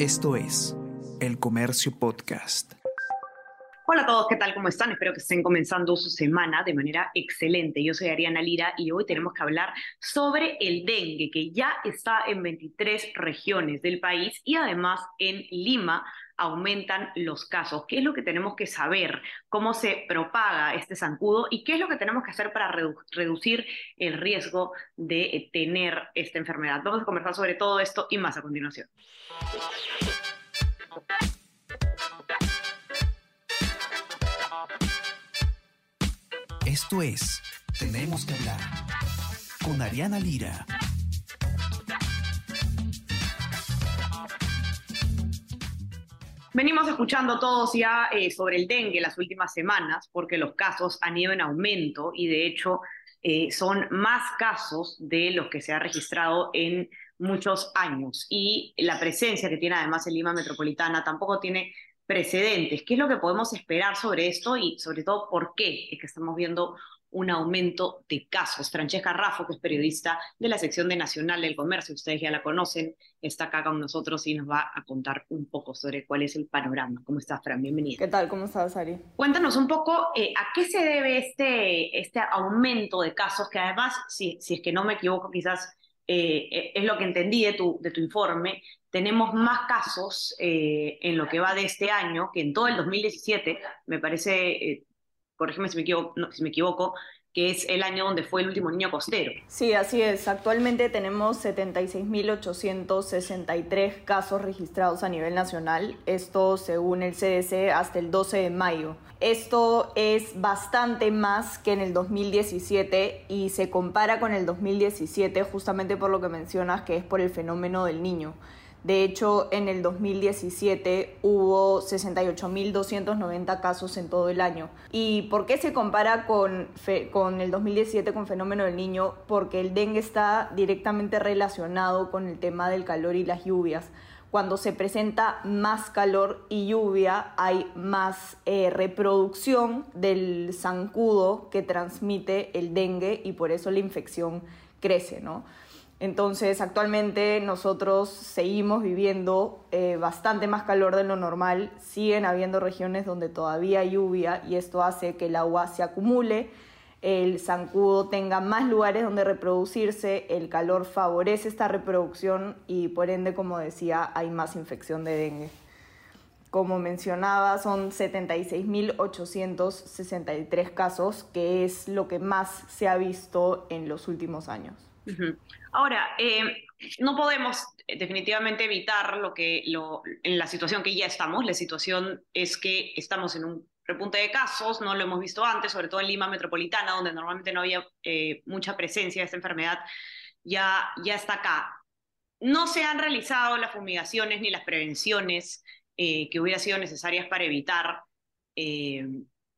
Esto es El Comercio Podcast. Hola a todos, ¿qué tal? ¿Cómo están? Espero que estén comenzando su semana de manera excelente. Yo soy Ariana Lira y hoy tenemos que hablar sobre el dengue, que ya está en 23 regiones del país y además en Lima aumentan los casos. ¿Qué es lo que tenemos que saber? ¿Cómo se propaga este zancudo? ¿Y qué es lo que tenemos que hacer para reducir el riesgo de tener esta enfermedad? Vamos a conversar sobre todo esto y más a continuación. Esto es Tenemos que hablar con Ariana Lira. Venimos escuchando todos ya eh, sobre el dengue las últimas semanas porque los casos han ido en aumento y de hecho eh, son más casos de los que se ha registrado en muchos años. Y la presencia que tiene además en Lima Metropolitana tampoco tiene precedentes. ¿Qué es lo que podemos esperar sobre esto y sobre todo por qué es que estamos viendo un aumento de casos? Francesca Raffo, que es periodista de la sección de Nacional del Comercio, ustedes ya la conocen, está acá con nosotros y nos va a contar un poco sobre cuál es el panorama. ¿Cómo estás, Fran? Bienvenida. ¿Qué tal? ¿Cómo estás, Ari? Cuéntanos un poco eh, a qué se debe este, este aumento de casos, que además, si, si es que no me equivoco, quizás eh, es lo que entendí de tu, de tu informe, tenemos más casos eh, en lo que va de este año que en todo el 2017, me parece, eh, corrígeme si me equivoco, si me equivoco que es el año donde fue el último niño costero. Sí, así es. Actualmente tenemos 76.863 casos registrados a nivel nacional, esto según el CDC hasta el 12 de mayo. Esto es bastante más que en el 2017 y se compara con el 2017 justamente por lo que mencionas que es por el fenómeno del niño. De hecho, en el 2017 hubo 68.290 casos en todo el año. ¿Y por qué se compara con, con el 2017 con fenómeno del niño? Porque el dengue está directamente relacionado con el tema del calor y las lluvias. Cuando se presenta más calor y lluvia, hay más eh, reproducción del zancudo que transmite el dengue y por eso la infección crece, ¿no? Entonces, actualmente nosotros seguimos viviendo eh, bastante más calor de lo normal, siguen habiendo regiones donde todavía hay lluvia y esto hace que el agua se acumule, el zancudo tenga más lugares donde reproducirse, el calor favorece esta reproducción y por ende, como decía, hay más infección de dengue. Como mencionaba, son 76.863 casos, que es lo que más se ha visto en los últimos años. Ahora, eh, no podemos definitivamente evitar lo que lo, en la situación que ya estamos. La situación es que estamos en un repunte de casos, no lo hemos visto antes, sobre todo en Lima metropolitana, donde normalmente no había eh, mucha presencia de esta enfermedad, ya, ya está acá. No se han realizado las fumigaciones ni las prevenciones eh, que hubieran sido necesarias para evitar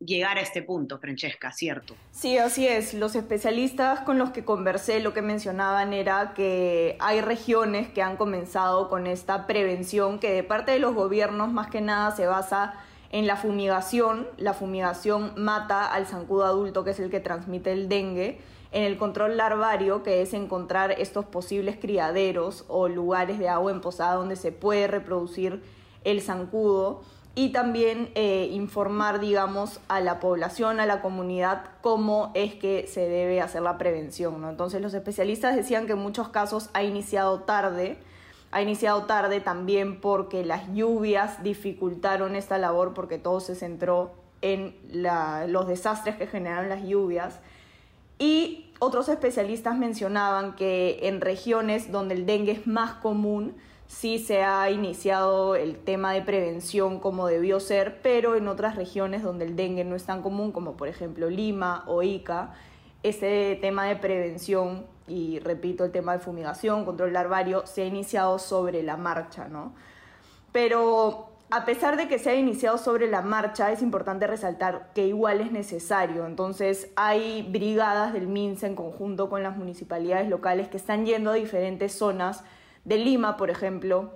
llegar a este punto, Francesca, ¿cierto? Sí, así es. Los especialistas con los que conversé lo que mencionaban era que hay regiones que han comenzado con esta prevención que de parte de los gobiernos más que nada se basa en la fumigación. La fumigación mata al zancudo adulto, que es el que transmite el dengue. En el control larvario, que es encontrar estos posibles criaderos o lugares de agua emposada donde se puede reproducir el zancudo y también eh, informar, digamos, a la población, a la comunidad, cómo es que se debe hacer la prevención. Entonces los especialistas decían que en muchos casos ha iniciado tarde, ha iniciado tarde también porque las lluvias dificultaron esta labor, porque todo se centró en los desastres que generaron las lluvias. Y otros especialistas mencionaban que en regiones donde el dengue es más común, sí se ha iniciado el tema de prevención como debió ser, pero en otras regiones donde el dengue no es tan común, como por ejemplo Lima o Ica, ese tema de prevención y repito el tema de fumigación, control larvario, se ha iniciado sobre la marcha, ¿no? Pero a pesar de que se ha iniciado sobre la marcha, es importante resaltar que igual es necesario. Entonces, hay brigadas del MINSA en conjunto con las municipalidades locales que están yendo a diferentes zonas de Lima, por ejemplo,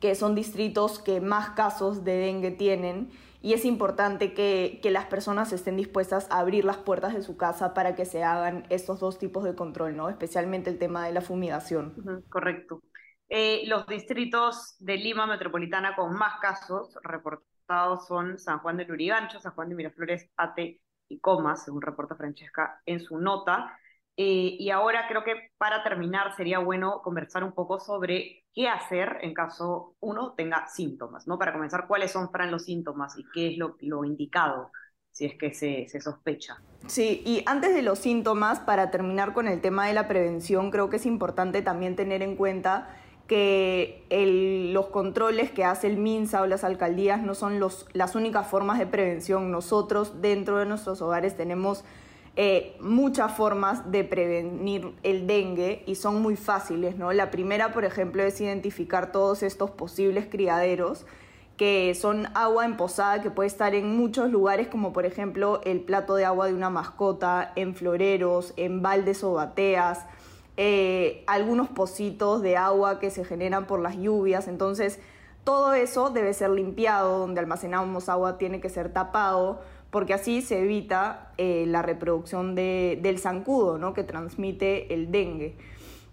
que son distritos que más casos de dengue tienen y es importante que, las personas estén dispuestas a abrir las puertas de su casa para que se hagan estos dos tipos de control, ¿no? Especialmente el tema de la fumigación. correcto. Eh, los distritos de Lima Metropolitana con más casos reportados son San Juan de Lurigancho, San Juan de Miraflores, Ate y Comas, según reporta Francesca en su nota. Eh, y ahora creo que para terminar sería bueno conversar un poco sobre qué hacer en caso uno tenga síntomas, ¿no? Para comenzar, cuáles son, Fran, los síntomas y qué es lo, lo indicado si es que se, se, sospecha. Sí, y antes de los síntomas, para terminar con el tema de la prevención, creo que es importante también tener en cuenta que los controles que hace el MINSA o las alcaldías no son los, las únicas formas de prevención. Nosotros dentro de nuestros hogares tenemos eh, muchas formas de prevenir el dengue y son muy fáciles. ¿no? La primera, por ejemplo, es identificar todos estos posibles criaderos que son agua emposada que puede estar en muchos lugares como por ejemplo el plato de agua de una mascota, en floreros, en baldes o bateas eh, algunos pocitos de agua que se generan por las lluvias. Entonces, todo eso debe ser limpiado, donde almacenamos agua tiene que ser tapado, porque así se evita eh, la reproducción del zancudo, ¿no? que transmite el dengue.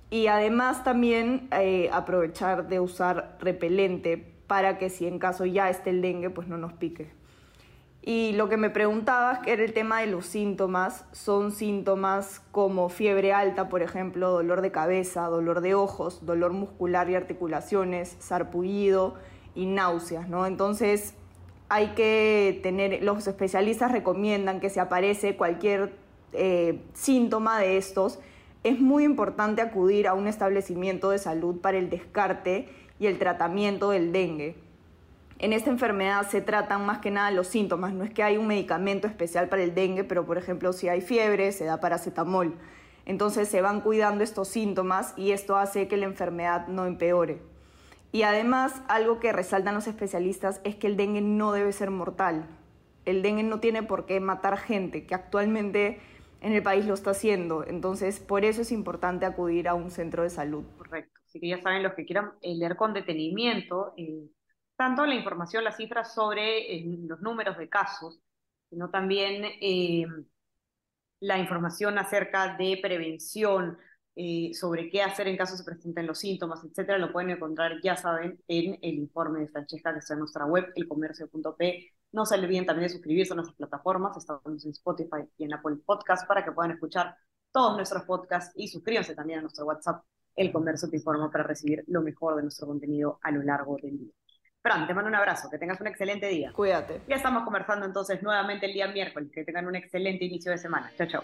Y además también eh, aprovechar de usar repelente para que si en caso ya esté el dengue, pues no nos pique. Y lo que me preguntabas, que era el tema de los síntomas, son síntomas como fiebre alta, por ejemplo, dolor de cabeza, dolor de ojos, dolor muscular y articulaciones, sarpullido y náuseas, ¿no? Entonces, hay que tener, los especialistas recomiendan que si aparece cualquier eh, síntoma de estos, es muy importante acudir a un establecimiento de salud para el descarte y el tratamiento del dengue en esta enfermedad se tratan más que nada los síntomas, no es que hay un medicamento especial para el dengue, pero por ejemplo si hay fiebre se da paracetamol. Entonces se van cuidando estos síntomas y esto hace que la enfermedad no empeore. Y además algo que resaltan los especialistas es que el dengue no debe ser mortal. El dengue no tiene por qué matar gente, que actualmente en el país lo está haciendo. Entonces por eso es importante acudir a un centro de salud. Correcto. Así que ya saben los que quieran eh, leer con detenimiento. Eh tanto la información, las cifras sobre eh, los números de casos, sino también eh, la información acerca de prevención, eh, sobre qué hacer en caso se presenten los síntomas, etcétera, lo pueden encontrar, ya saben, en el informe de Francesca que está en nuestra web, elcomercio.p. No se olviden también de suscribirse a nuestras plataformas, estamos en Spotify y en Apple Podcast para que puedan escuchar todos nuestros podcasts y suscríbanse también a nuestro WhatsApp, El Comercio Te Informa, para recibir lo mejor de nuestro contenido a lo largo del día. Fran, te mando un abrazo, que tengas un excelente día. Cuídate. Ya estamos conversando entonces nuevamente el día miércoles. Que tengan un excelente inicio de semana. Chao, chao.